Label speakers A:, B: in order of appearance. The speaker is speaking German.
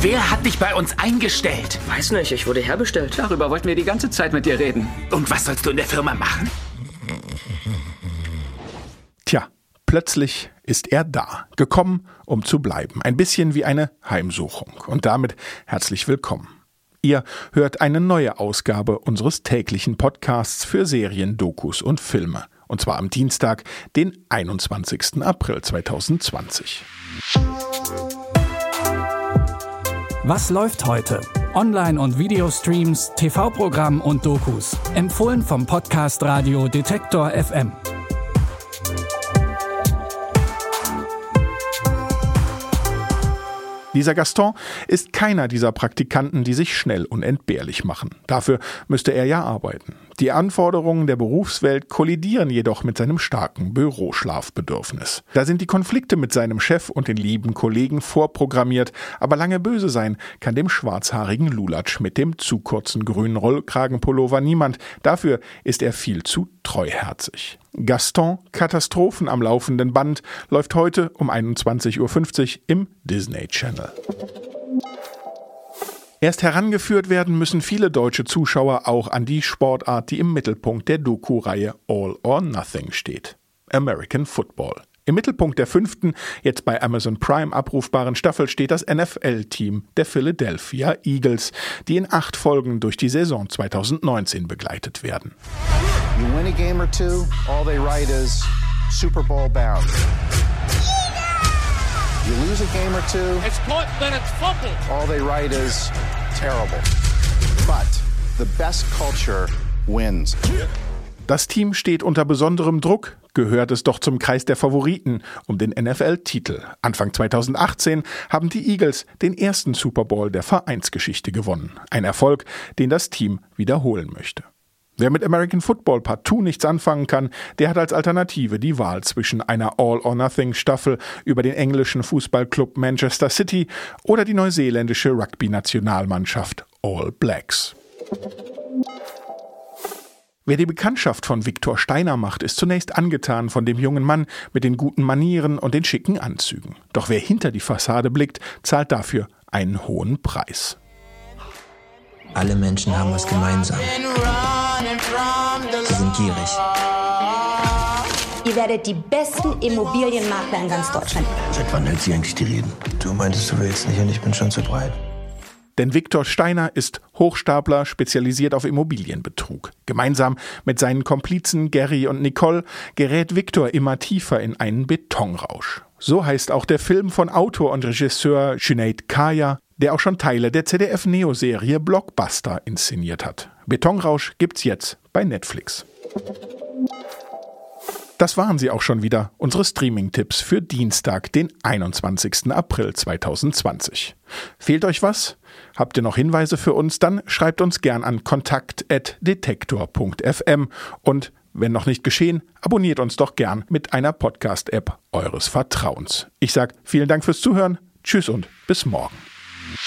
A: Wer hat dich bei uns eingestellt?
B: Weiß nicht, ich wurde herbestellt.
C: Darüber wollten wir die ganze Zeit mit dir reden.
A: Und was sollst du in der Firma machen?
D: Tja, plötzlich ist er da, gekommen, um zu bleiben. Ein bisschen wie eine Heimsuchung. Und damit herzlich willkommen. Ihr hört eine neue Ausgabe unseres täglichen Podcasts für Serien, Dokus und Filme. Und zwar am Dienstag, den 21. April 2020.
E: Was läuft heute? Online- und Videostreams, TV-Programm und Dokus. Empfohlen vom Podcast Radio Detektor FM.
D: Dieser Gaston ist keiner dieser Praktikanten, die sich schnell unentbehrlich machen. Dafür müsste er ja arbeiten. Die Anforderungen der Berufswelt kollidieren jedoch mit seinem starken Büroschlafbedürfnis. Da sind die Konflikte mit seinem Chef und den lieben Kollegen vorprogrammiert, aber lange böse sein kann dem schwarzhaarigen Lulatsch mit dem zu kurzen grünen Rollkragenpullover niemand. Dafür ist er viel zu treuherzig. Gaston, Katastrophen am laufenden Band, läuft heute um 21.50 Uhr im Disney Channel. Erst herangeführt werden müssen viele deutsche Zuschauer auch an die Sportart, die im Mittelpunkt der Doku-Reihe All or Nothing steht. American Football. Im Mittelpunkt der fünften, jetzt bei Amazon Prime abrufbaren Staffel steht das NFL-Team der Philadelphia Eagles, die in acht Folgen durch die Saison 2019 begleitet werden. You win a game or two, all they write is Super Bowl bound. You lose a game or two. It's caught, then it's fumbled. All they write is terrible. But the best culture wins. Das Team steht unter besonderem Druck, gehört es doch zum Kreis der Favoriten um den NFL-Titel. Anfang 2018 haben die Eagles den ersten Super Bowl der Vereinsgeschichte gewonnen. Ein Erfolg, den das Team wiederholen möchte. Wer mit American Football partout nichts anfangen kann, der hat als Alternative die Wahl zwischen einer All-or-Nothing-Staffel über den englischen Fußballclub Manchester City oder die neuseeländische Rugby-Nationalmannschaft All Blacks. Wer die Bekanntschaft von Viktor Steiner macht, ist zunächst angetan von dem jungen Mann mit den guten Manieren und den schicken Anzügen. Doch wer hinter die Fassade blickt, zahlt dafür einen hohen Preis.
F: Alle Menschen haben was gemeinsam. Sie sind gierig.
G: Ihr werdet die besten Immobilienmakler in ganz Deutschland.
F: Seit wann hält sie eigentlich die Reden? Du meintest, du willst nicht und ich bin schon zu breit.
D: Denn Viktor Steiner ist Hochstapler, spezialisiert auf Immobilienbetrug. Gemeinsam mit seinen Komplizen Gary und Nicole gerät Viktor immer tiefer in einen Betonrausch. So heißt auch der Film von Autor und Regisseur Sinead Kaya, der auch schon Teile der ZDF-Neo-Serie Blockbuster inszeniert hat. Betonrausch gibt's jetzt bei Netflix. Das waren sie auch schon wieder, unsere Streaming-Tipps für Dienstag, den 21. April 2020. Fehlt euch was? Habt ihr noch Hinweise für uns? Dann schreibt uns gern an kontakt.detektor.fm und wenn noch nicht geschehen, abonniert uns doch gern mit einer Podcast-App eures Vertrauens. Ich sage vielen Dank fürs Zuhören, tschüss und bis morgen.